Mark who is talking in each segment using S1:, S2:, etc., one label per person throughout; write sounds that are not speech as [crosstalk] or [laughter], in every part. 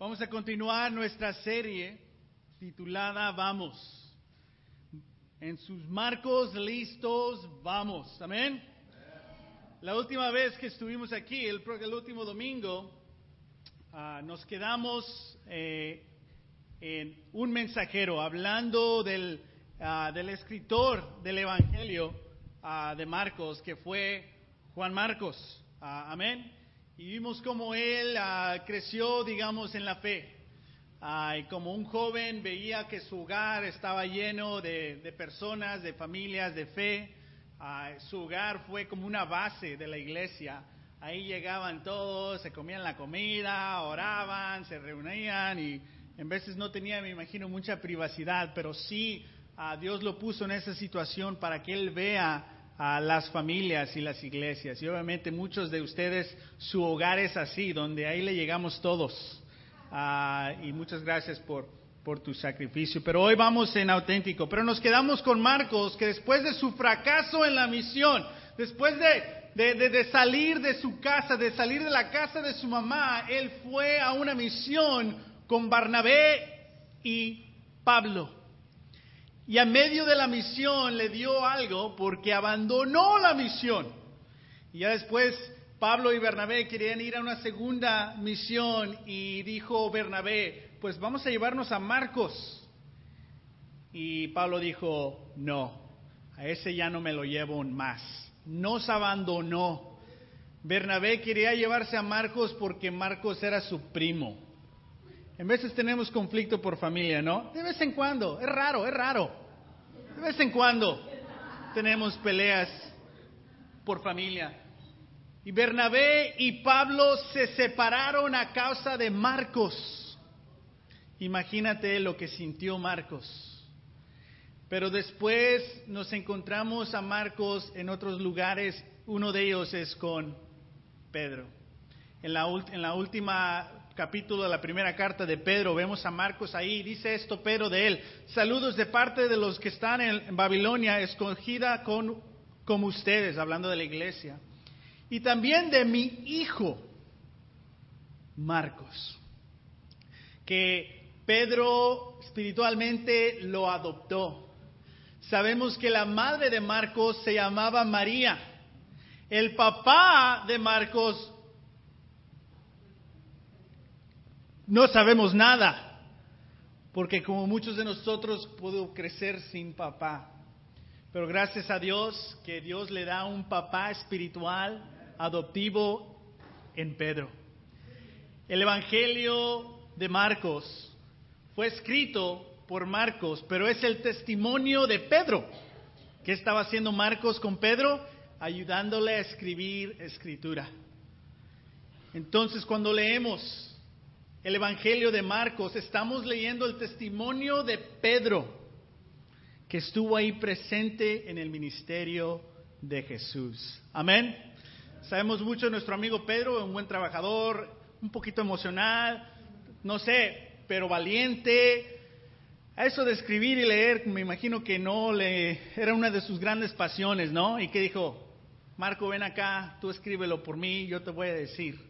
S1: Vamos a continuar nuestra serie titulada Vamos. En sus marcos listos, vamos. Amén. La última vez que estuvimos aquí, el, el último domingo, uh, nos quedamos eh, en un mensajero hablando del, uh, del escritor del Evangelio uh, de Marcos, que fue Juan Marcos. amén. Y vimos cómo él creció, digamos, en la fe. y como un joven veía que su hogar estaba lleno de, de personas, de familias, de fe. su hogar fue como una base de la iglesia. Ahí llegaban todos, se comían la comida, oraban, se reunían y en veces no tenía, me imagino, mucha privacidad, pero sí Dios lo puso en esa situación para que él vea a las familias y las iglesias. Y obviamente muchos de ustedes, su hogar es así, donde ahí le llegamos todos. Ah, y muchas gracias por, por tu sacrificio. Pero hoy vamos en auténtico. Pero nos quedamos con Marcos, que después de su fracaso en la misión, después de de, de, de, salir de su casa, de salir de la casa de su mamá, él fue a una misión con Barnabé y Pablo. Y a medio de la misión le dio algo porque abandonó la misión. Y ya después Pablo y Bernabé querían ir a una segunda misión y dijo Bernabé, pues vamos a llevarnos a Marcos. Y Pablo dijo, no, a ese ya no me lo llevo más. Nos abandonó. Bernabé quería llevarse a Marcos porque Marcos era su primo. En veces tenemos conflicto por familia, ¿no? De vez en cuando, es raro, es raro. De vez en cuando tenemos peleas por familia. Y Bernabé y Pablo se separaron a causa de Marcos. Imagínate lo que sintió Marcos. Pero después nos encontramos a Marcos en otros lugares. Uno de ellos es con Pedro. En la, en la última capítulo de la primera carta de Pedro, vemos a Marcos ahí, dice esto Pedro de él, saludos de parte de los que están en Babilonia, escogida con, como ustedes, hablando de la iglesia, y también de mi hijo, Marcos, que Pedro espiritualmente lo adoptó. Sabemos que la madre de Marcos se llamaba María. El papá de Marcos no sabemos nada, porque como muchos de nosotros pudo crecer sin papá. Pero gracias a Dios que Dios le da un papá espiritual adoptivo en Pedro. El Evangelio de Marcos fue escrito por Marcos, pero es el testimonio de Pedro. ¿Qué estaba haciendo Marcos con Pedro? Ayudándole a escribir escritura. Entonces, cuando leemos el Evangelio de Marcos, estamos leyendo el testimonio de Pedro, que estuvo ahí presente en el ministerio de Jesús. Amén. Sabemos mucho de nuestro amigo Pedro, un buen trabajador, un poquito emocional, no sé, pero valiente. A eso de escribir y leer, me imagino que no le era una de sus grandes pasiones, ¿no? Y que dijo, Marco, ven acá, tú escríbelo por mí, yo te voy a decir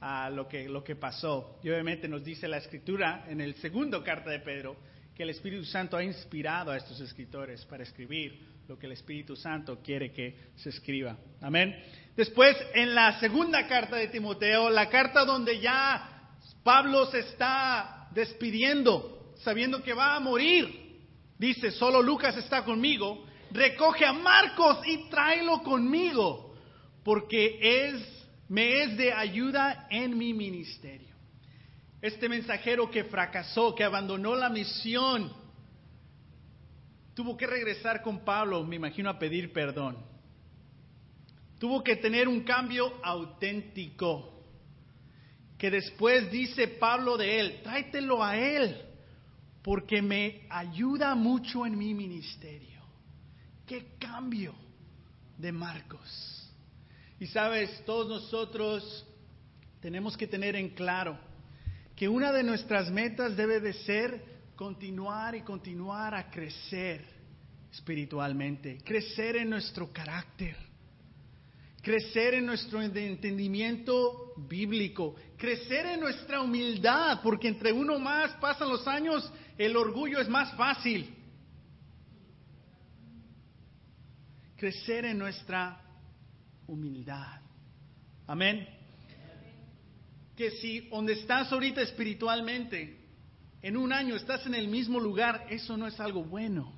S1: a lo que, lo que pasó. Y obviamente nos dice la escritura en el segundo carta de Pedro que el Espíritu Santo ha inspirado a estos escritores para escribir lo que el Espíritu Santo quiere que se escriba. Amén. Después, en la segunda carta de Timoteo, la carta donde ya Pablo se está despidiendo, sabiendo que va a morir, dice, solo Lucas está conmigo, recoge a Marcos y tráelo conmigo, porque es me es de ayuda en mi ministerio. Este mensajero que fracasó, que abandonó la misión, tuvo que regresar con Pablo, me imagino, a pedir perdón. Tuvo que tener un cambio auténtico, que después dice Pablo de él, tráetelo a él, porque me ayuda mucho en mi ministerio. ¿Qué cambio de Marcos? Y sabes, todos nosotros tenemos que tener en claro que una de nuestras metas debe de ser continuar y continuar a crecer espiritualmente, crecer en nuestro carácter, crecer en nuestro entendimiento bíblico, crecer en nuestra humildad, porque entre uno más pasan los años, el orgullo es más fácil. Crecer en nuestra humildad. Amén. Que si donde estás ahorita espiritualmente, en un año estás en el mismo lugar, eso no es algo bueno.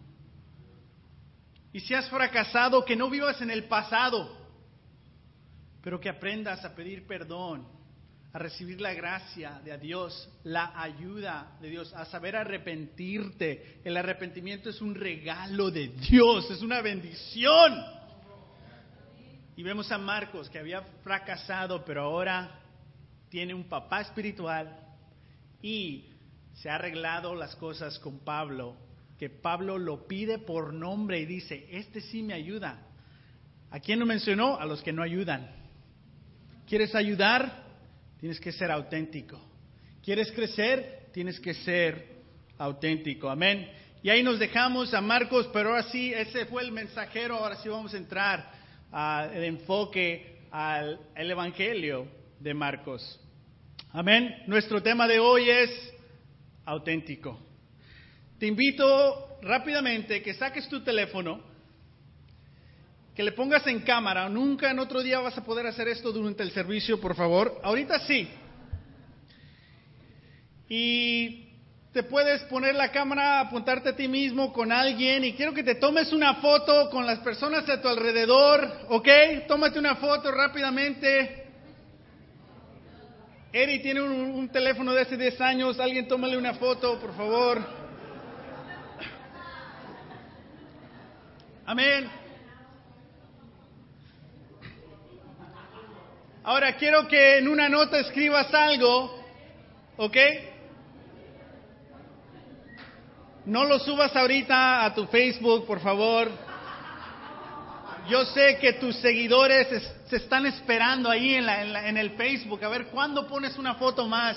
S1: Y si has fracasado, que no vivas en el pasado, pero que aprendas a pedir perdón, a recibir la gracia de Dios, la ayuda de Dios, a saber arrepentirte. El arrepentimiento es un regalo de Dios, es una bendición. Y vemos a Marcos que había fracasado, pero ahora tiene un papá espiritual y se ha arreglado las cosas con Pablo, que Pablo lo pide por nombre y dice, este sí me ayuda. ¿A quién lo mencionó? A los que no ayudan. ¿Quieres ayudar? Tienes que ser auténtico. ¿Quieres crecer? Tienes que ser auténtico. Amén. Y ahí nos dejamos a Marcos, pero ahora sí, ese fue el mensajero. Ahora sí vamos a entrar al enfoque al Evangelio de Marcos. Amén. Nuestro tema de hoy es auténtico. Te invito rápidamente que saques tu teléfono, que le pongas en cámara. Nunca en otro día vas a poder hacer esto durante el servicio, por favor. Ahorita sí. Y te puedes poner la cámara, apuntarte a ti mismo con alguien y quiero que te tomes una foto con las personas a tu alrededor, ¿ok? Tómate una foto rápidamente. Eri tiene un, teléfono de hace 10 años, alguien tómale una foto, por favor. Amén. Ahora quiero que en una nota escribas algo, ¿ok? No lo subas ahorita a tu Facebook, por favor. Yo sé que tus seguidores se están esperando ahí en, en, el Facebook. A ver, ¿cuándo pones una foto más?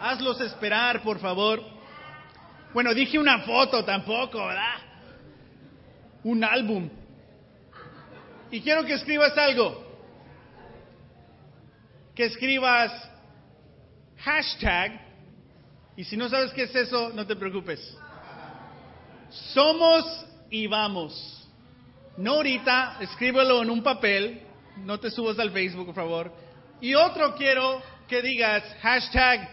S1: Hazlos esperar, por favor. Bueno, dije una foto tampoco, ¿verdad? Un álbum. Y quiero que escribas algo. Que escribas hashtag. Y si no sabes qué es eso, no te preocupes. Somos y vamos. No ahorita, escríbelo en un papel, no te subas al Facebook, por favor. Y otro quiero que digas hashtag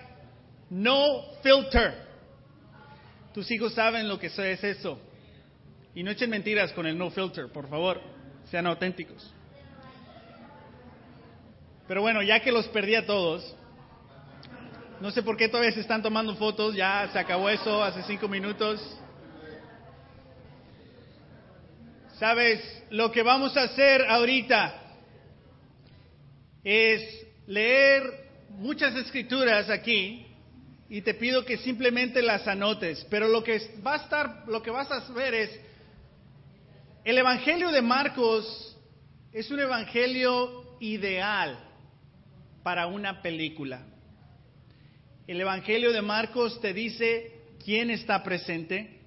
S1: no filter. Tus hijos saben lo que es eso. Y no echen mentiras con el no filter, por favor. Sean auténticos. Pero bueno, ya que los perdí a todos, no sé por qué todavía se están tomando fotos, ya se acabó eso hace cinco minutos. Sabes, lo que vamos a hacer ahorita es leer muchas escrituras aquí y te pido que simplemente las anotes, pero lo que va a estar lo que vas a ver es el evangelio de Marcos es un evangelio ideal para una película. El evangelio de Marcos te dice quién está presente,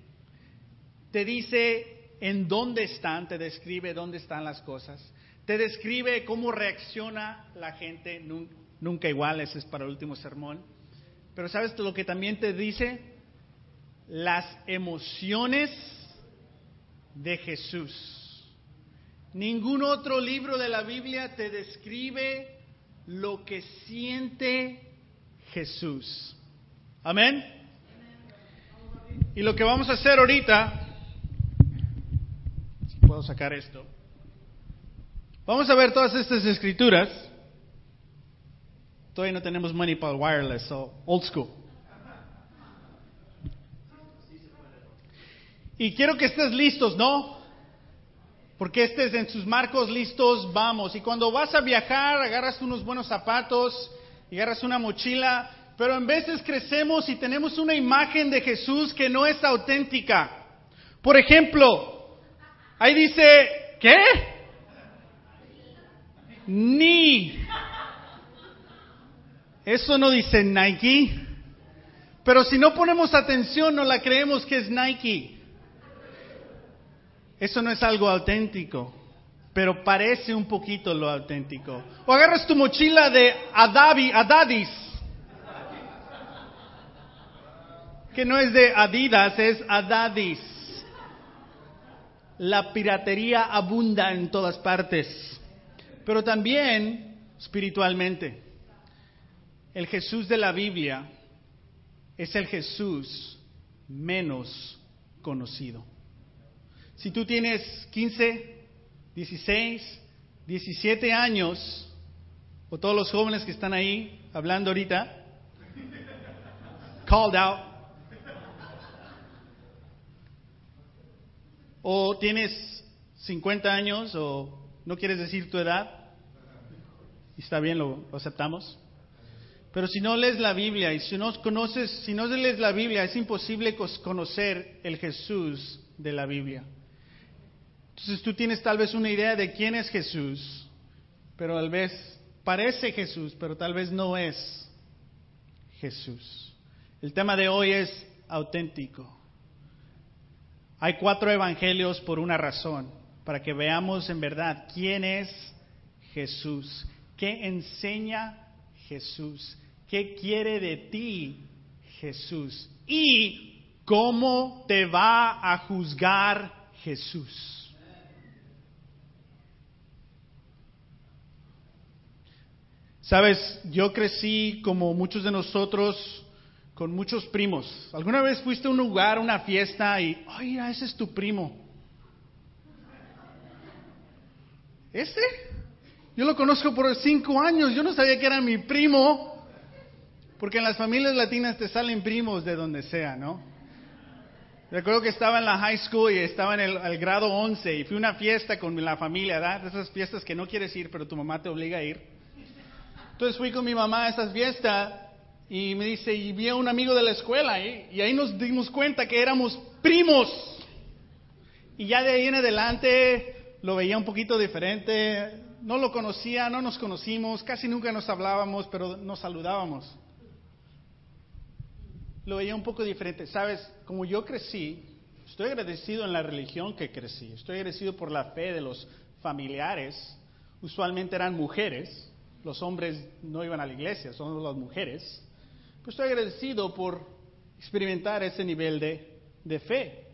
S1: te dice en dónde están, te describe dónde están las cosas, te describe cómo reacciona la gente, nunca igual, ese es para el último sermón. Pero ¿sabes lo que también te dice? Las emociones de Jesús. Ningún otro libro de la Biblia te describe lo que siente Jesús. Amén. Y lo que vamos a hacer ahorita puedo sacar esto. Vamos a ver todas estas escrituras. Todavía no tenemos money para el wireless, so old school. Y quiero que estés listos, ¿no? Porque estés en sus marcos listos, vamos. Y cuando vas a viajar, agarras unos buenos zapatos y agarras una mochila, pero en veces crecemos y tenemos una imagen de Jesús que no es auténtica. Por ejemplo, Ahí dice, ¿qué? Ni. Eso no dice Nike. Pero si no ponemos atención, no la creemos que es Nike. Eso no es algo auténtico. pero parece un poquito lo auténtico. O agarras tu mochila de Adavi, Adadis, que no es de Adidas, es Adadis. La piratería abunda en todas partes, pero también espiritualmente. El Jesús de la Biblia es el Jesús menos conocido. Si tú tienes 15, 16, 17 años, o todos los jóvenes que están ahí hablando ahorita, called out, o tienes 50 años o no quieres decir tu edad, y está bien, lo, lo aceptamos. Pero si no lees la Biblia y si no conoces, si no lees la Biblia, es imposible conocer el Jesús de la Biblia. Entonces tú tienes tal vez una idea de quién es Jesús, pero tal vez parece Jesús, pero tal vez no es Jesús. El tema de hoy es auténtico. Hay cuatro evangelios por una razón, para que veamos en verdad quién es Jesús, qué enseña Jesús, ¿Qué quiere de ti Jesús? ¿Y cómo te va a juzgar Jesús? Sabes, yo crecí como muchos de nosotros con muchos primos. ¿Alguna vez fuiste a un lugar, una fiesta y, ay, ese es tu primo? ¿Ese? Yo lo conozco por cinco años, yo no sabía que era mi primo. Porque en las familias latinas te salen primos de donde sea, ¿no? Recuerdo que estaba en la high school y estaba en el, grado 11 y fui a una fiesta con la familia, ¿verdad? esas fiestas que no quieres ir, pero tu mamá te obliga a ir. Entonces fui con mi mamá a esas fiestas y me dice, y vi a un amigo de la escuela ¿eh? y ahí nos dimos cuenta que éramos primos. Y ya de ahí en adelante lo veía un poquito diferente, no lo conocía, no nos conocimos, casi nunca nos hablábamos, pero nos saludábamos. Lo veía un poco diferente. Sabes, como yo crecí, estoy agradecido en la religión que crecí, estoy agradecido por la fe de los familiares, usualmente eran mujeres, los hombres no iban a la iglesia, son las mujeres, pero estoy agradecido por experimentar ese nivel de, de fe,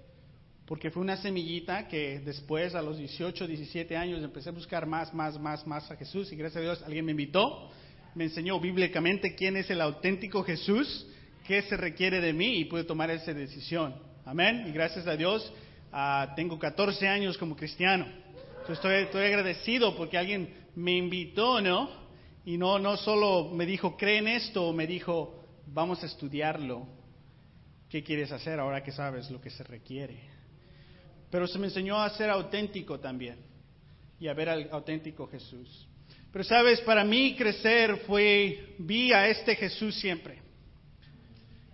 S1: porque fue una semillita que después, a los 18, 17 años, empecé a buscar más, más, más, más a Jesús y gracias a Dios alguien me invitó, me enseñó bíblicamente quién es el auténtico Jesús qué se requiere de mí y pude tomar esa decisión. Amén. Y gracias a Dios ah, tengo 14 años como cristiano. estoy, estoy agradecido porque alguien me invitó, ¿no? Y no, no solo me dijo, cree en esto, me dijo, vamos a estudiarlo. ¿Qué quieres hacer ahora que sabes lo que se requiere? Pero se me enseñó a ser auténtico también y a ver al auténtico Jesús. Pero sabes, para mí crecer fue, vi a este Jesús siempre.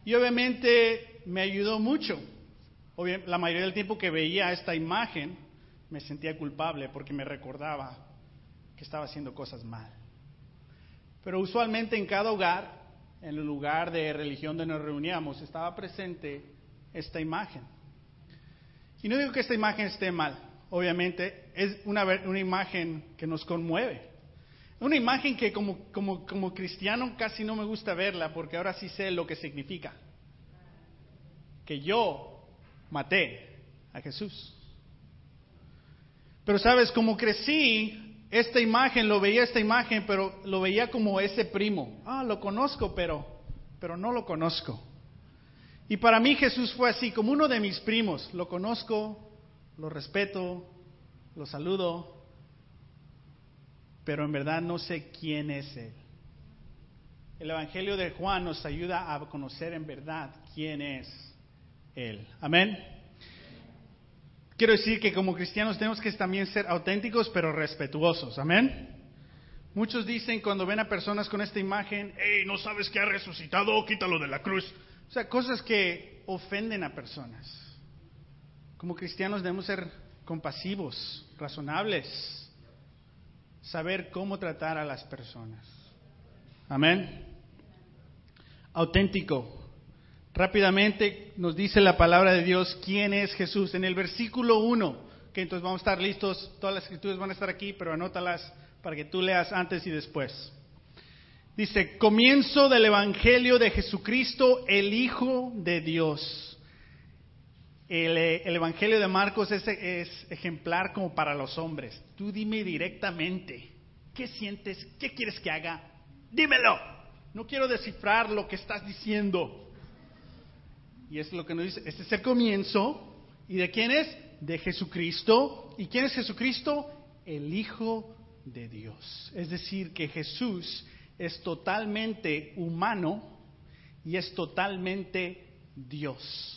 S1: Y obviamente me ayudó mucho. La mayoría del tiempo que veía esta imagen me sentía culpable porque me recordaba que estaba haciendo cosas mal. Pero usualmente en cada hogar, en el lugar de religión donde nos reuníamos, estaba presente esta imagen. Y no digo que esta imagen esté mal, obviamente es una, una imagen que nos conmueve. Una imagen que como, como, como cristiano casi no me gusta verla porque ahora sí sé lo que significa. Que yo maté a Jesús. Pero sabes, como crecí, esta imagen, lo veía esta imagen, pero lo veía como ese primo. Ah, lo conozco, pero, pero no lo conozco. Y para mí Jesús fue así, como uno de mis primos. Lo conozco, lo respeto, lo saludo, pero en verdad no sé quién es Él. El Evangelio de Juan nos ayuda a conocer en verdad quién es Él. Amén. Quiero decir que como cristianos tenemos que también ser auténticos pero respetuosos. Amén. Muchos dicen cuando ven a personas con esta imagen, hey, no sabes que ha resucitado, quítalo de la cruz. O sea, cosas que ofenden a personas. Como cristianos debemos ser compasivos, razonables, saber cómo tratar a las personas. Amén. Auténtico. Rápidamente nos dice la palabra de Dios quién es Jesús. En el versículo 1, entonces vamos a estar listos, todas las escrituras van a estar aquí, pero anótalas para que tú leas antes y después. Dice, comienzo del Evangelio de Jesucristo, el Hijo de Dios. El, Evangelio de Marcos es, es, ejemplar como para los hombres. Tú dime directamente, ¿qué sientes? ¿Qué quieres que haga? Dímelo. No quiero descifrar lo que estás diciendo. Y es lo que nos dice, este es el comienzo. ¿Y de quién es? De Jesucristo. ¿Y quién es Jesucristo? El Hijo de Dios. Es decir, que Jesús es totalmente humano y es totalmente Dios.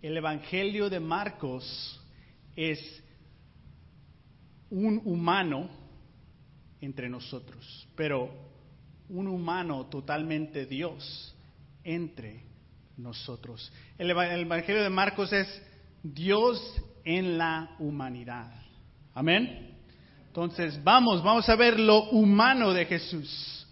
S1: El Evangelio de Marcos es un humano entre nosotros, pero un humano totalmente Dios entre nosotros. El, Evangelio de Marcos es Dios en la humanidad. Amén. Entonces, vamos, vamos a ver lo humano de Jesús.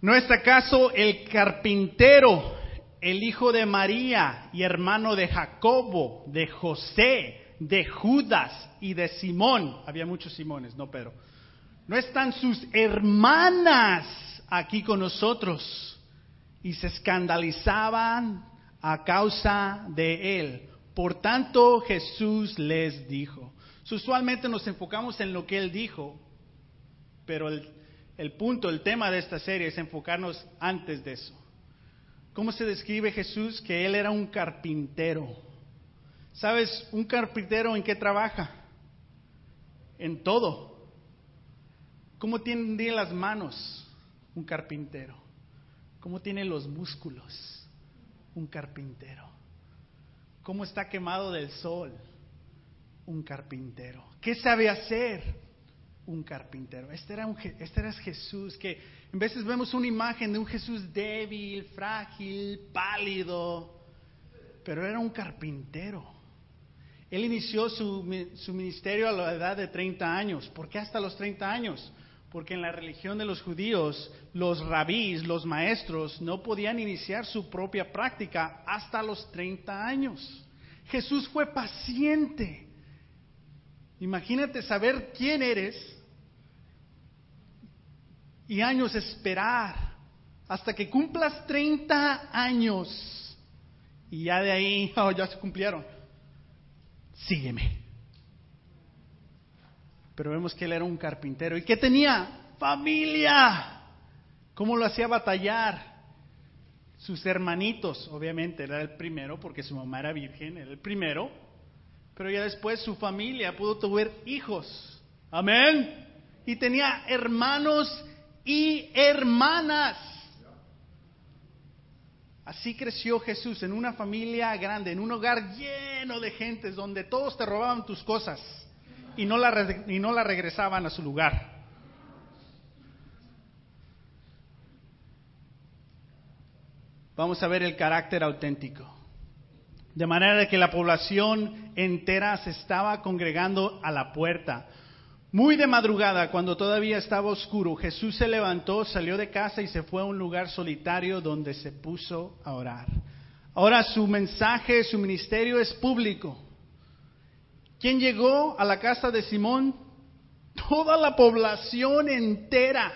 S1: ¿No es acaso el carpintero, el hijo de María y hermano de Jacobo, de José, de Judas y de Simón? Había muchos Simones, no Pedro. ¿No están sus hermanas aquí con nosotros? Y se escandalizaban a causa de él. Por tanto, Jesús les dijo. Usualmente nos enfocamos en lo que él dijo, pero el el punto, el tema de esta serie es enfocarnos antes de eso. ¿Cómo se describe Jesús? Que Él era un carpintero. ¿Sabes un carpintero en qué trabaja? En todo. ¿Cómo tiene las manos? Un carpintero. ¿Cómo tiene los músculos? Un carpintero. ¿Cómo está quemado del sol? Un carpintero. ¿Qué sabe hacer? un carpintero. Este era, un, este era Jesús, que en veces vemos una imagen de un Jesús débil, frágil, pálido, pero era un carpintero. Él inició su, su ministerio a la edad de 30 años. ¿Por qué hasta los 30 años? Porque en la religión de los judíos, los rabís, los maestros, no podían iniciar su propia práctica hasta los 30 años. Jesús fue paciente. Imagínate saber quién eres y años esperar hasta que cumplas 30 años. Y ya de ahí, [laughs] oh, ya se cumplieron. Sígueme. Pero vemos que él era un carpintero y que tenía familia. ¿Cómo lo hacía batallar? Sus hermanitos, obviamente, era el primero porque su mamá era virgen, era el primero. Pero ya después su familia pudo tener hijos. Amén. Y tenía hermanos y hermanas. Así creció Jesús en una familia grande, en un hogar lleno de gentes donde todos te robaban tus cosas y no la, y no la regresaban a su lugar. Vamos a ver el carácter auténtico. De manera que la población entera se estaba congregando a la puerta. Muy de madrugada, cuando todavía estaba oscuro, Jesús se levantó, salió de casa y se fue a un lugar solitario donde se puso a orar. Ahora su mensaje, su ministerio es público. ¿Quién llegó a la casa de Simón? Toda la población entera.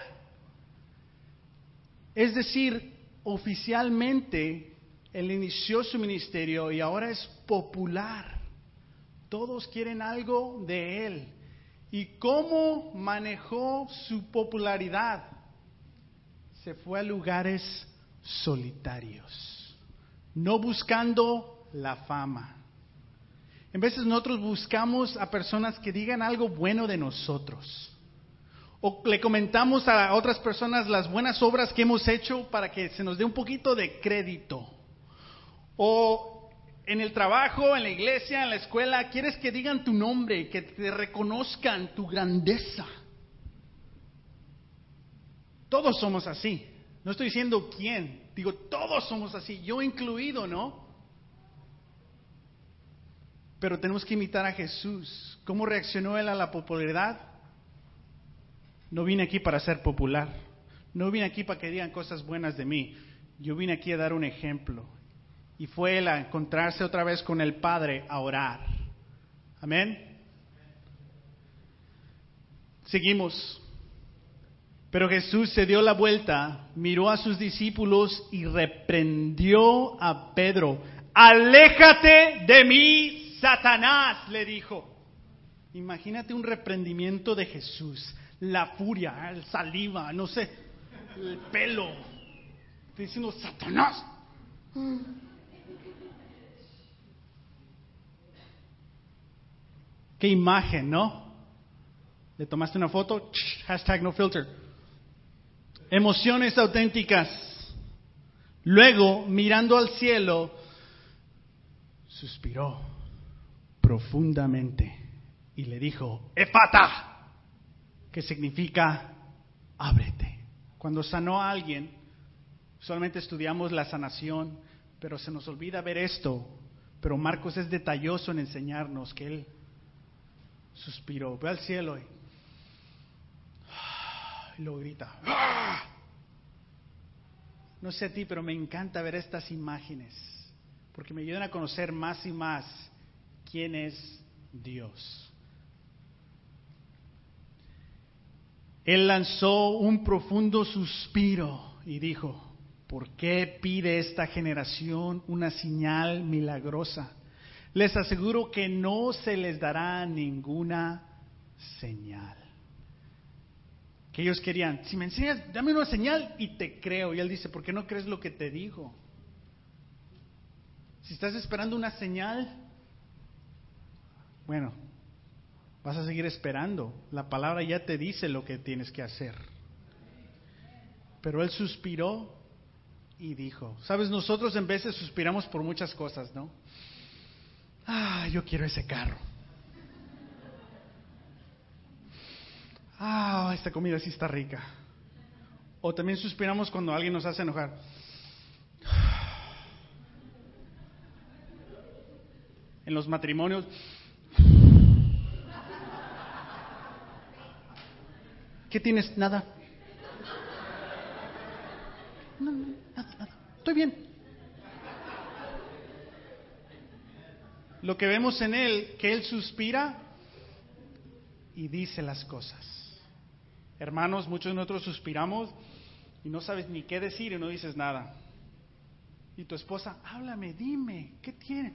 S1: Es decir, oficialmente él inició su ministerio y ahora es popular. Todos quieren algo de él. ¿Y cómo manejó su popularidad? Se fue a lugares solitarios, no buscando la fama. En veces nosotros buscamos a personas que digan algo bueno de nosotros. O le comentamos a otras personas las buenas obras que hemos hecho para que se nos dé un poquito de crédito. O en el trabajo, en la iglesia, en la escuela, quieres que digan tu nombre, que te reconozcan tu grandeza. Todos somos así. No estoy diciendo quién, digo, todos somos así, yo incluido, ¿no? Pero tenemos que imitar a Jesús. ¿Cómo reaccionó él a la popularidad? No vine aquí para ser popular. No vine aquí para que digan cosas buenas de mí. Yo vine aquí a dar un ejemplo y fue él a encontrarse otra vez con el Padre a orar. Amén. Seguimos. Pero Jesús se dio la vuelta, miró a sus discípulos y reprendió a Pedro. Aléjate de mí, Satanás, le dijo. Imagínate un reprendimiento de Jesús. La furia, el saliva, no sé, el pelo. diciendo, Satanás. Qué imagen, ¿no? ¿Le tomaste una foto? Hashtag no filter. Emociones auténticas. Luego, mirando al cielo, suspiró profundamente y le dijo, Efata, que significa ábrete. Cuando sanó a alguien, solamente estudiamos la sanación, pero se nos olvida ver esto. Pero Marcos es detalloso en enseñarnos que él suspiró, ve al cielo y, y lo grita. No sé a ti, pero me encanta ver estas imágenes, porque me ayudan a conocer más y más quién es Dios. Él lanzó un profundo suspiro y dijo, ¿por qué pide esta generación una señal milagrosa? Les aseguro que no se les dará ninguna señal. Que ellos querían, si me enseñas, dame una señal y te creo. Y él dice, ¿por qué no crees lo que te digo? Si estás esperando una señal, bueno, vas a seguir esperando. La palabra ya te dice lo que tienes que hacer. Pero él suspiró y dijo, sabes, nosotros en veces suspiramos por muchas cosas, ¿no? Ah, yo quiero ese carro. Ah, esta comida sí está rica. O también suspiramos cuando alguien nos hace enojar. En los matrimonios. ¿Qué tienes? Nada. No, no, nada, nada. Estoy bien. lo que vemos en él, que él suspira y dice las cosas. Hermanos, muchos de nosotros suspiramos y no sabes ni qué decir y no dices nada. Y tu esposa, háblame, dime, ¿qué tiene?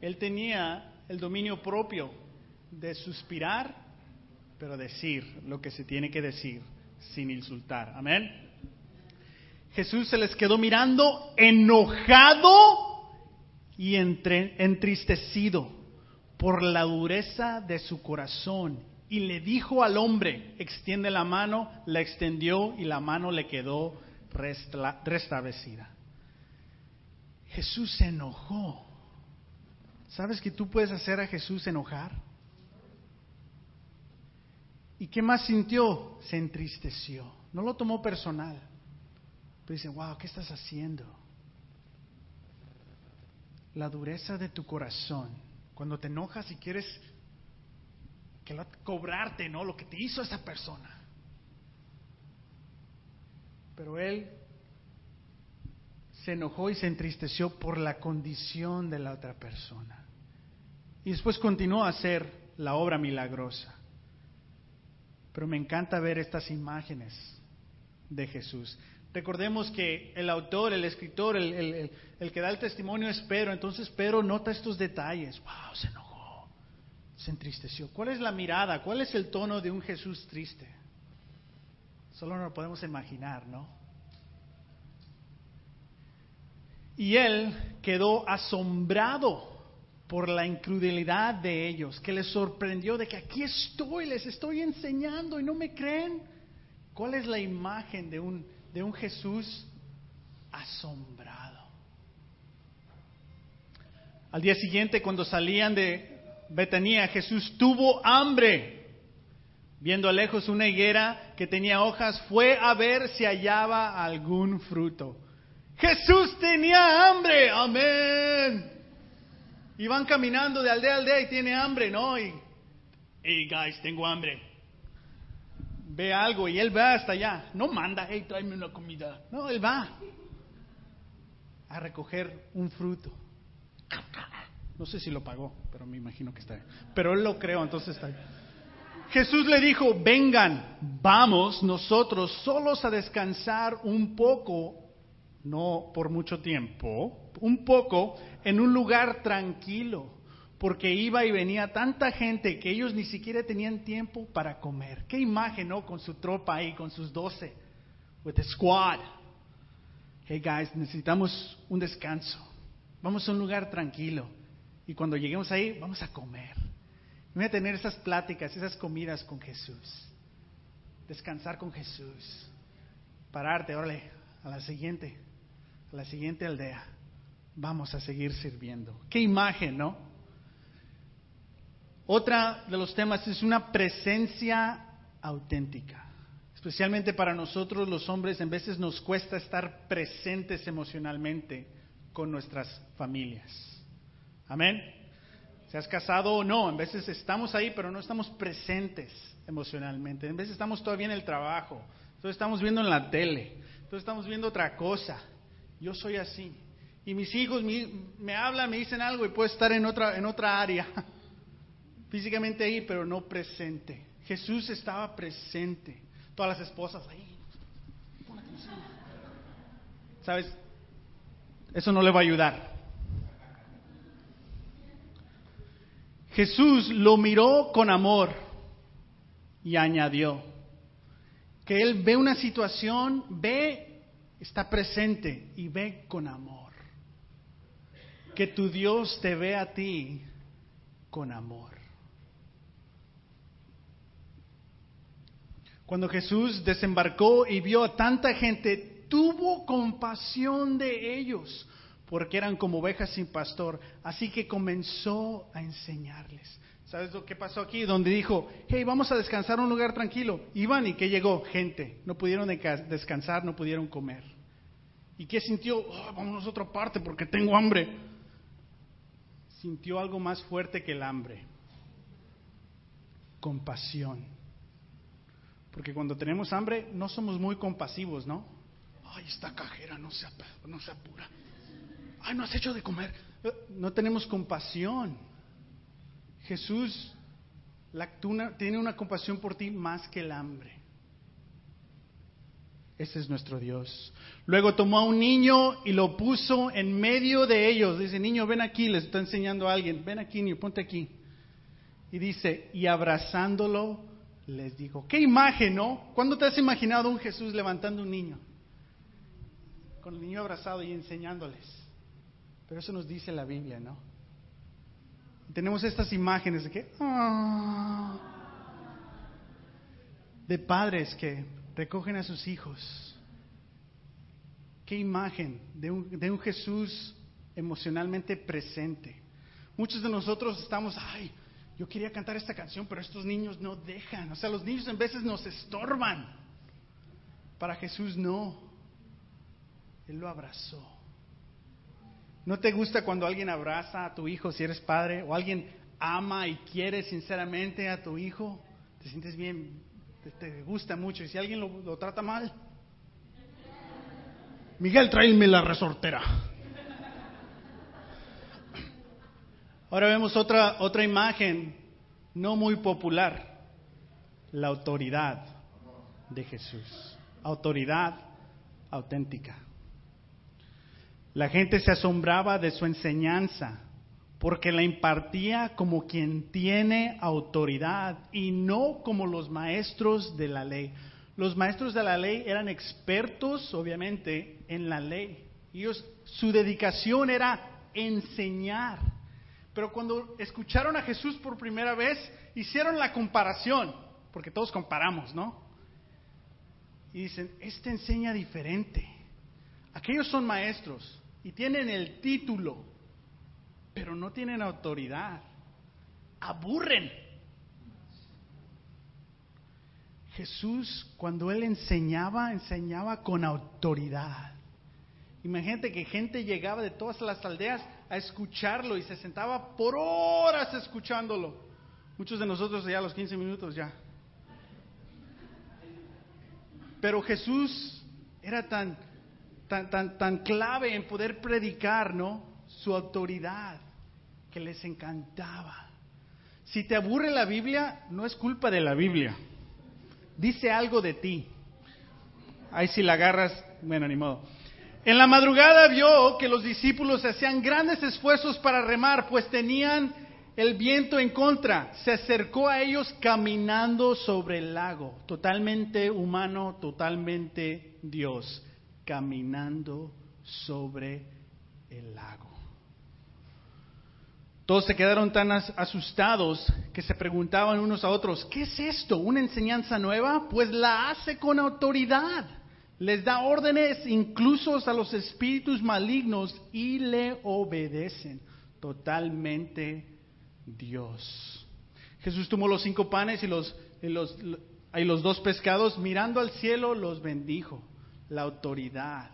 S1: Él tenía el dominio propio de suspirar, pero decir lo que se tiene que decir sin insultar. Amén. Jesús se les quedó mirando enojado y entristecido por la dureza de su corazón. Y le dijo al hombre, extiende la mano, la extendió y la mano le quedó restablecida. Jesús se enojó. ¿Sabes que tú puedes hacer a Jesús enojar? ¿Y qué más sintió? Se entristeció. No lo tomó personal dice, wow, ¿qué estás haciendo? La dureza de tu corazón, cuando te enojas y quieres que cobrarte, ¿no? Lo que te hizo esa persona. Pero él se enojó y se entristeció por la condición de la otra persona. Y después continuó a hacer la obra milagrosa. Pero me encanta ver estas imágenes de Jesús. Recordemos que el autor, el escritor, el, que da el testimonio es Pedro. Entonces Pedro nota estos detalles. Wow, se enojó, se entristeció. ¿Cuál es la mirada? ¿Cuál es el tono de un Jesús triste? Solo nos lo podemos imaginar, ¿no? Y él quedó asombrado por la incredulidad de ellos, que les sorprendió de que aquí estoy, les estoy enseñando y no me creen. ¿Cuál es la imagen de un de un Jesús asombrado. Al día siguiente, cuando salían de Betania, Jesús tuvo hambre. Viendo a lejos una higuera que tenía hojas, fue a ver si hallaba algún fruto. Jesús tenía hambre, amén. Y van caminando de aldea a aldea y tiene hambre, ¿no? Y, hey guys, tengo hambre ve algo y él va hasta allá. No manda, hey, tráeme una comida. No, él va. a recoger un fruto. No sé si lo pagó, pero me imagino que está. Pero él lo creó, entonces está. Jesús le dijo, vengan, vamos nosotros solos a descansar un poco, no por mucho tiempo, un poco en un lugar tranquilo, porque iba y venía tanta gente que ellos ni siquiera tenían tiempo para comer. Qué imagen, ¿no? Con su tropa ahí, con sus doce, with the squad. Hey guys, necesitamos un descanso. Vamos a un lugar tranquilo. Y cuando lleguemos ahí, vamos a comer. Voy a tener esas pláticas, esas comidas con Jesús. Descansar con Jesús. Pararte, órale, a la siguiente, la siguiente aldea. Vamos a seguir sirviendo. Qué imagen, ¿no? Otra de los temas es una presencia auténtica. Especialmente para nosotros los hombres, en veces nos cuesta estar presentes emocionalmente con nuestras familias. Amén seas casado o no, en veces estamos ahí, pero no estamos presentes emocionalmente. En veces estamos todavía en el trabajo, entonces estamos viendo en la tele, entonces estamos viendo otra cosa. Yo soy así. Y mis hijos me, hablan, me dicen algo y puedo estar en otra, en otra área, [laughs] físicamente ahí, pero no presente. Jesús estaba presente. Todas las esposas ahí. ¿Sabes? Eso no le va a ayudar. Jesús lo miró con amor y añadió que él ve una situación, ve, está presente y ve con amor. Que tu Dios te ve a ti con amor. Cuando Jesús desembarcó y vio a tanta gente, tuvo compasión de ellos porque eran como ovejas sin pastor. Así que comenzó a enseñarles. ¿Sabes lo que pasó aquí? Donde dijo, hey, vamos a descansar en un lugar tranquilo. Iban y que llegó gente. No pudieron descansar, no pudieron comer. ¿Y qué sintió? Oh, vamos a otra parte porque tengo hambre. Sintió algo más fuerte que el hambre. Compasión. Porque cuando tenemos hambre no somos muy compasivos, ¿no? Ay, esta cajera no se, no se apura ay, no has hecho de comer. No tenemos compasión. Jesús la, tiene una compasión por ti más que el hambre. Ese es nuestro Dios. Luego tomó a un niño y lo puso en medio de ellos. Dice, niño, ven aquí, les está enseñando a alguien. Ven aquí, niño, ponte aquí. Y dice, y abrazándolo, les dijo, qué imagen, ¿no? ¿Cuándo te has imaginado un Jesús levantando un niño? Con el niño abrazado y enseñándoles. Pero eso nos dice la Biblia, ¿no? Tenemos estas imágenes de que... Ah, de padres que recogen a sus hijos. Qué imagen de un, de un Jesús emocionalmente presente. Muchos de nosotros estamos, ay, yo quería cantar esta canción, pero estos niños no dejan. O sea, los niños en veces nos estorban. Para Jesús no. Él lo abrazó. ¿No te gusta cuando alguien abraza a tu hijo si eres padre? ¿O alguien ama y quiere sinceramente a tu hijo? ¿Te sientes bien? ¿Te, gusta mucho? ¿Y si alguien lo, trata mal? Miguel, tráeme la resortera. Ahora vemos otra, otra imagen no muy popular, la autoridad de Jesús, autoridad auténtica. La gente se asombraba de su enseñanza porque la impartía como quien tiene autoridad y no como los maestros de la ley. Los maestros de la ley eran expertos, obviamente, en la ley. Ellos, su dedicación era enseñar. Pero cuando escucharon a Jesús por primera vez, hicieron la comparación, porque todos comparamos, ¿no? Y dicen, este enseña diferente. Aquellos son maestros, y tienen el título, pero no tienen autoridad. Aburren. Jesús, cuando él enseñaba, enseñaba con autoridad. Imagínate que gente llegaba de todas las aldeas a escucharlo y se sentaba por horas escuchándolo. Muchos de nosotros ya a los 15 minutos ya. Pero Jesús era tan tan, tan, tan clave en poder predicar, ¿no? Su autoridad, que les encantaba. Si te aburre la Biblia, no es culpa de la Biblia. Dice algo de ti. Ahí si la agarras, bueno, ni modo. En la madrugada vio que los discípulos hacían grandes esfuerzos para remar, pues tenían el viento en contra. Se acercó a ellos caminando sobre el lago, totalmente humano, totalmente Dios, caminando sobre el lago. Todos se quedaron tan asustados que se preguntaban unos a otros, ¿qué es esto? ¿Una enseñanza nueva? Pues la hace con autoridad. Les da órdenes incluso a los espíritus malignos y le obedecen. Totalmente Dios. Jesús tomó los cinco panes y los, los, y los dos pescados, mirando al cielo, los bendijo. La autoridad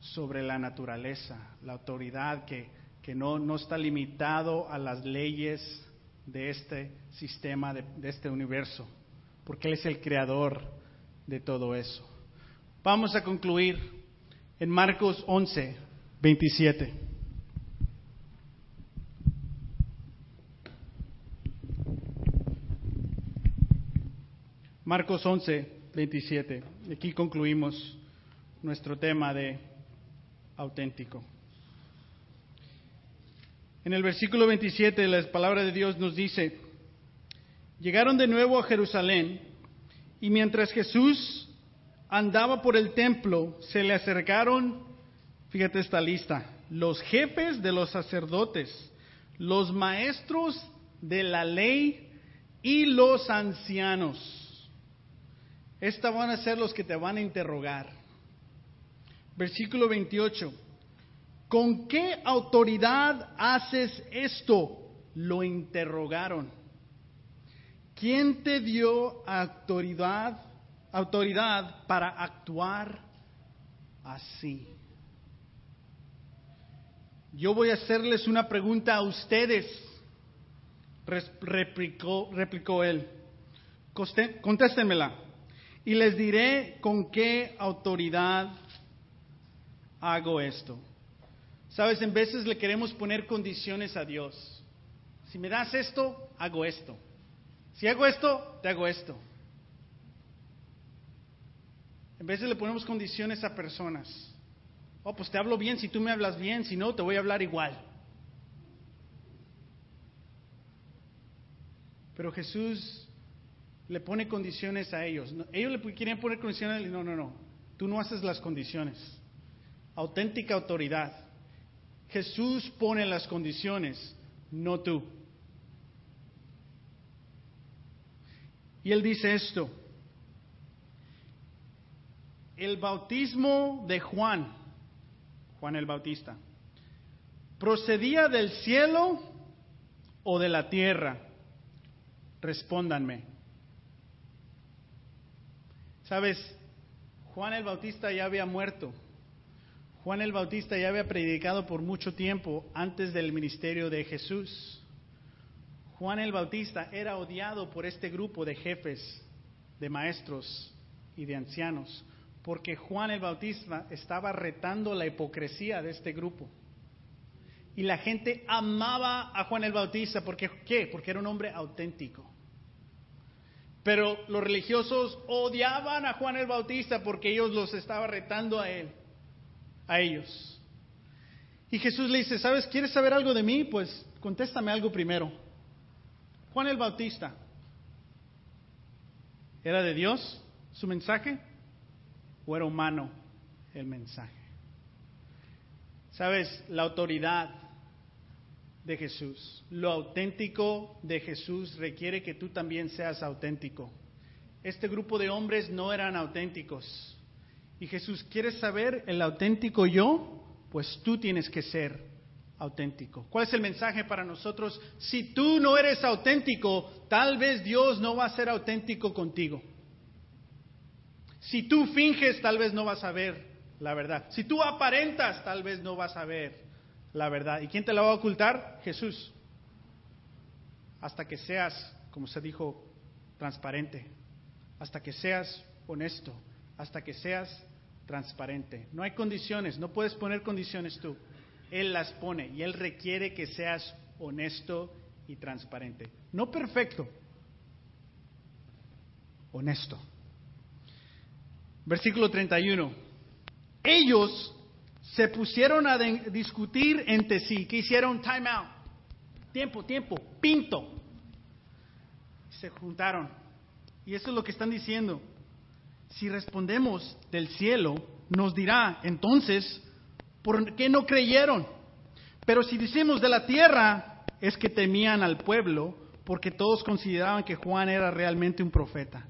S1: sobre la naturaleza, la autoridad que que no, no está limitado a las leyes de este sistema, de, este universo, porque Él es el creador de todo eso. Vamos a concluir en Marcos 11, 27. Marcos 11, 27. Aquí concluimos nuestro tema de auténtico. En el versículo 27 la palabra de Dios nos dice, llegaron de nuevo a Jerusalén y mientras Jesús andaba por el templo, se le acercaron, fíjate esta lista, los jefes de los sacerdotes, los maestros de la ley y los ancianos. Estos van a ser los que te van a interrogar. Versículo 28. ¿Con qué autoridad haces esto? Lo interrogaron. ¿Quién te dio autoridad, autoridad para actuar así? Yo voy a hacerles una pregunta a ustedes, replicó, replicó él. Contéstenmela y les diré con qué autoridad hago esto. Sabes, en veces le queremos poner condiciones a Dios. Si me das esto, hago esto. Si hago esto, te hago esto. En veces le ponemos condiciones a personas. Oh, pues te hablo bien si tú me hablas bien, si no, te voy a hablar igual. Pero Jesús le pone condiciones a ellos. Ellos le querían poner condiciones no, no, no. Tú no haces las condiciones. Auténtica autoridad. Jesús pone las condiciones, no tú. Y él dice esto, el bautismo de Juan, Juan el Bautista, ¿procedía del cielo o de la tierra? Respóndanme. Sabes, Juan el Bautista ya había muerto. Juan el Bautista ya había predicado por mucho tiempo antes del ministerio de Jesús. Juan el Bautista era odiado por este grupo de jefes, de maestros y de ancianos, porque Juan el Bautista estaba retando la hipocresía de este grupo. Y la gente amaba a Juan el Bautista, porque ¿qué? Porque era un hombre auténtico. Pero los religiosos odiaban a Juan el Bautista porque ellos los estaban retando a él a ellos. Y Jesús le dice, ¿sabes? ¿Quieres saber algo de mí? Pues contéstame algo primero. Juan el Bautista, ¿era de Dios su mensaje o era humano el mensaje? ¿Sabes? La autoridad de Jesús, lo auténtico de Jesús requiere que tú también seas auténtico. Este grupo de hombres no eran auténticos. Y Jesús, ¿quieres saber el auténtico yo? Pues tú tienes que ser auténtico. ¿Cuál es el mensaje para nosotros? Si tú no eres auténtico, tal vez Dios no va a ser auténtico contigo. Si tú finges, tal vez no vas a ver la verdad. Si tú aparentas, tal vez no vas a ver la verdad. ¿Y quién te la va a ocultar? Jesús. Hasta que seas, como se dijo, transparente. Hasta que seas honesto. Hasta que seas transparente. No hay condiciones, no puedes poner condiciones tú. Él las pone y Él requiere que seas honesto y transparente. No perfecto, honesto. Versículo 31. Ellos se pusieron a discutir entre sí. ¿Qué hicieron? Time out. Tiempo, tiempo, pinto. Se juntaron. Y eso es lo que están diciendo. Si respondemos del cielo, nos dirá, entonces, ¿por qué no creyeron? Pero si decimos de la tierra, es que temían al pueblo, porque todos consideraban que Juan era realmente un profeta.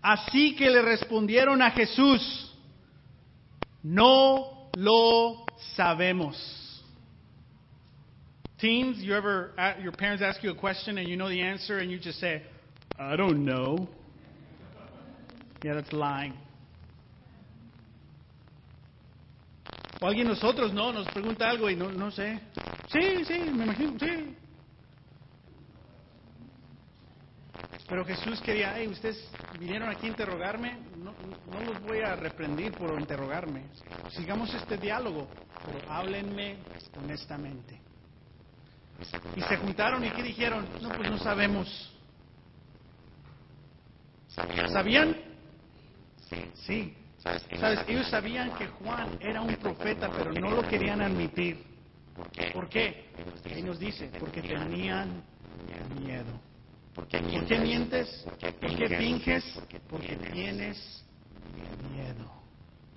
S1: Así que le respondieron a Jesús, no lo sabemos. Teens, you ever, your parents ask you a question and you know the answer and you just say, I don't know. Yeah, that's lying. O alguien nosotros, no, nos pregunta algo y no, no sé. Sí, sí, me imagino, sí. Pero Jesús quería, hey, ustedes vinieron aquí a interrogarme, no, no los voy a reprender por interrogarme. Sigamos este diálogo, pero háblenme honestamente. Y se juntaron y ¿qué dijeron? No, pues no sabemos. ¿Sabían? Sí. ¿Sabes? Ellos sabían que Juan era un profeta, pero no lo querían admitir. ¿Por qué? Ellos dicen, porque tenían miedo. ¿Por qué mientes? ¿Por qué, finges? Porque tienes miedo.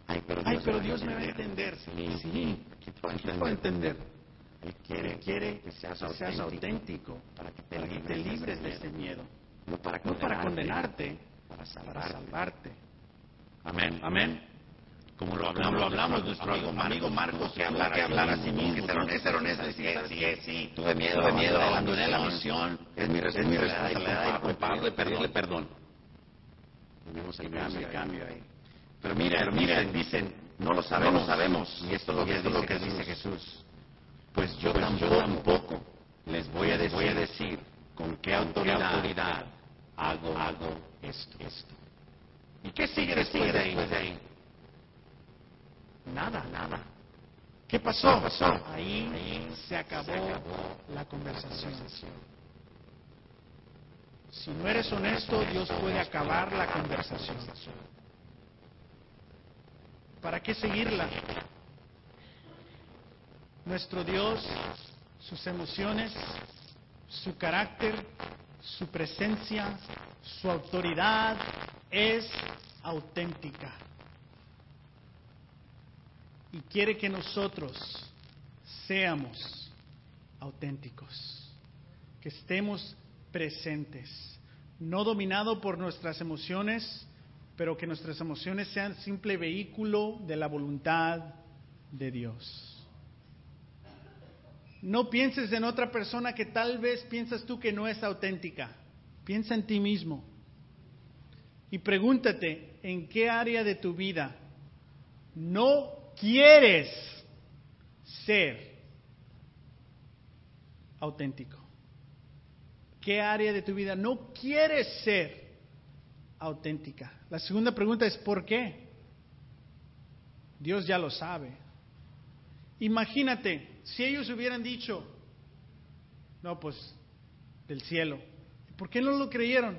S1: Ay, pero Dios, me va a entender. Sí, sí. puedo entender. Él quiere, quiere que seas, auténtico, para que te, libres de ese miedo. No para, condenarte, para salvarte. Amén. Amén. Como lo hablamos, lo hablamos nuestro amigo, amigo Marcos, que hablar, que hablar a sí mismo, que ser honesto, ser honesto, decir, así es, sí, tuve miedo, tuve miedo, abandoné la misión, es mi responsabilidad, culpable, pedirle perdón. Tenemos el cambio, cambio ahí. Pero mira, pero mira, dicen, no lo sabemos, no lo sabemos, y esto es lo que, lo que dice Jesús. Pues yo, pues tampoco, yo tampoco les voy a, decir, voy a decir con qué autoridad, hago, hago esto. esto. ¿Y qué sigue después de ahí? Nada, nada. ¿Qué pasó? pasó? Ahí, se, acabó la conversación. Si no eres honesto, Dios puede acabar la conversación. ¿Para qué seguirla? Nuestro Dios, sus emociones, su carácter, su presencia, su autoridad es auténtica y quiere que nosotros seamos auténticos, que estemos presentes, no dominado por nuestras emociones, pero que nuestras emociones sean simple vehículo de la voluntad de Dios. No pienses en otra persona que tal vez piensas tú que no es auténtica. Piensa en ti mismo. Y pregúntate en qué área de tu vida no quieres ser auténtico? ¿Qué área de tu vida no quieres ser auténtica? La segunda pregunta es ¿por qué? Dios ya lo sabe. Imagínate, si ellos hubieran dicho, no, pues del cielo, ¿por qué no lo creyeron?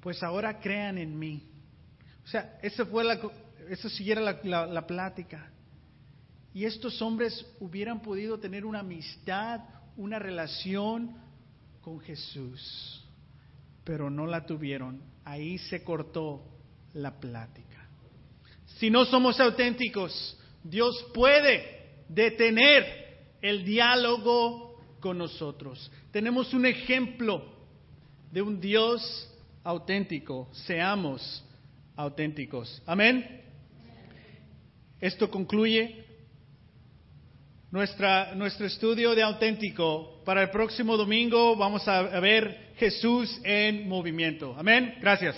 S1: Pues ahora crean en mí. O sea, eso fue la, eso siguiera la, la plática. Y estos hombres hubieran podido tener una amistad, una relación con Jesús, pero no la tuvieron. Ahí se cortó la plática. Si no somos auténticos, Dios puede detener el diálogo con nosotros. Tenemos un ejemplo de un Dios auténtico. Seamos auténticos. Amén. Esto concluye nuestro estudio de auténtico. Para el próximo domingo vamos a ver Jesús en movimiento. Amén. Gracias.